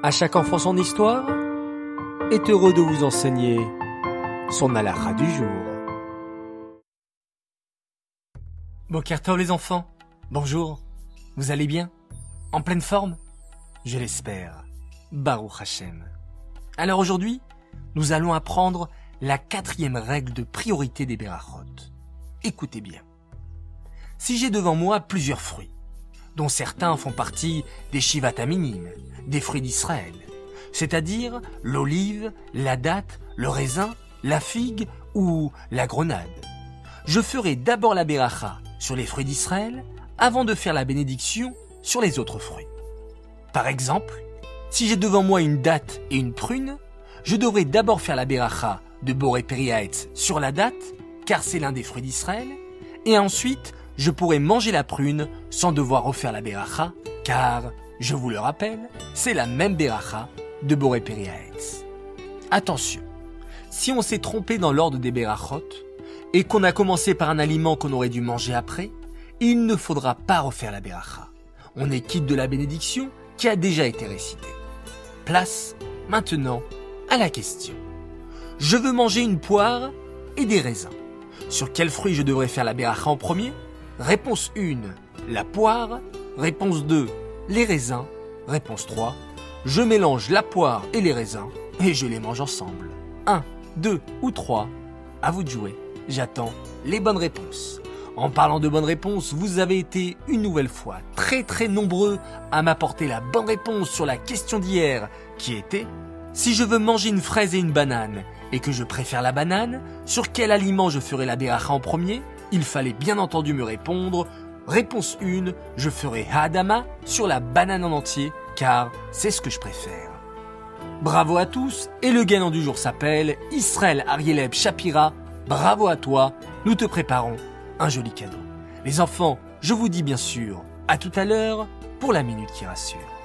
À chaque enfant son histoire est heureux de vous enseigner son alara du jour. Bokertov les enfants, bonjour, vous allez bien? En pleine forme? Je l'espère. Baruch Hashem. Alors aujourd'hui, nous allons apprendre la quatrième règle de priorité des Berachot. Écoutez bien. Si j'ai devant moi plusieurs fruits, dont certains font partie des shivataminim, des fruits d'Israël, c'est-à-dire l'olive, la date, le raisin, la figue ou la grenade. Je ferai d'abord la beracha sur les fruits d'Israël avant de faire la bénédiction sur les autres fruits. Par exemple, si j'ai devant moi une date et une prune, je devrais d'abord faire la beracha de Boré sur la date, car c'est l'un des fruits d'Israël, et ensuite je pourrais manger la prune sans devoir refaire la beracha, car, je vous le rappelle, c'est la même beracha de Boré Periaetz. Attention, si on s'est trompé dans l'ordre des berachot, et qu'on a commencé par un aliment qu'on aurait dû manger après, il ne faudra pas refaire la beracha. On est quitte de la bénédiction qui a déjà été récitée. Place, maintenant, à la question. Je veux manger une poire et des raisins. Sur quel fruit je devrais faire la beracha en premier? Réponse 1, la poire. Réponse 2, les raisins. Réponse 3, je mélange la poire et les raisins et je les mange ensemble. 1, 2 ou 3, à vous de jouer. J'attends les bonnes réponses. En parlant de bonnes réponses, vous avez été une nouvelle fois très très nombreux à m'apporter la bonne réponse sur la question d'hier qui était si je veux manger une fraise et une banane et que je préfère la banane, sur quel aliment je ferai la beracha en premier? Il fallait bien entendu me répondre. Réponse 1, je ferai Hadama sur la banane en entier, car c'est ce que je préfère. Bravo à tous, et le gagnant du jour s'appelle Israël Arieleb Shapira. Bravo à toi, nous te préparons un joli cadeau. Les enfants, je vous dis bien sûr, à tout à l'heure pour la minute qui rassure.